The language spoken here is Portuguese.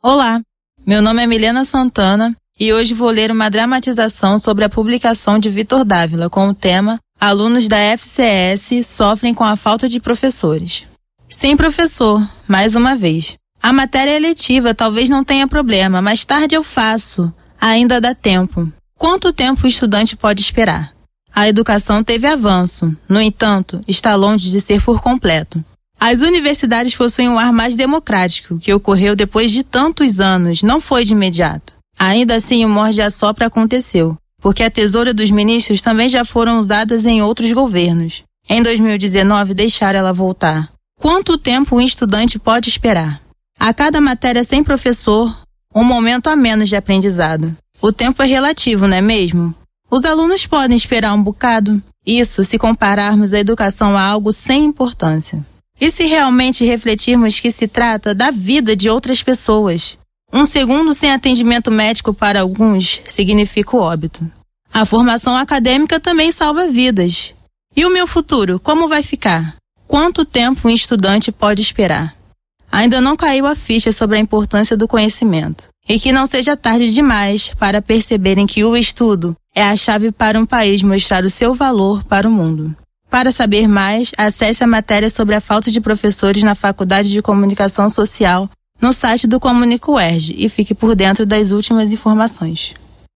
Olá, meu nome é Milena Santana e hoje vou ler uma dramatização sobre a publicação de Vitor Dávila com o tema Alunos da FCS sofrem com a falta de professores. Sem professor, mais uma vez. A matéria eletiva talvez não tenha problema, mais tarde eu faço. Ainda dá tempo. Quanto tempo o estudante pode esperar? A educação teve avanço, no entanto, está longe de ser por completo. As universidades possuem um ar mais democrático, que ocorreu depois de tantos anos, não foi de imediato. Ainda assim, o morde a sopra aconteceu, porque a tesoura dos ministros também já foram usadas em outros governos. Em 2019, deixaram ela voltar. Quanto tempo um estudante pode esperar? A cada matéria sem professor, um momento a menos de aprendizado. O tempo é relativo, não é mesmo? Os alunos podem esperar um bocado. Isso se compararmos a educação a algo sem importância. E se realmente refletirmos que se trata da vida de outras pessoas? Um segundo sem atendimento médico para alguns significa o óbito. A formação acadêmica também salva vidas. E o meu futuro, como vai ficar? Quanto tempo um estudante pode esperar? Ainda não caiu a ficha sobre a importância do conhecimento. E que não seja tarde demais para perceberem que o estudo é a chave para um país mostrar o seu valor para o mundo. Para saber mais, acesse a matéria sobre a falta de professores na Faculdade de Comunicação Social no site do Comunico UERJ e fique por dentro das últimas informações.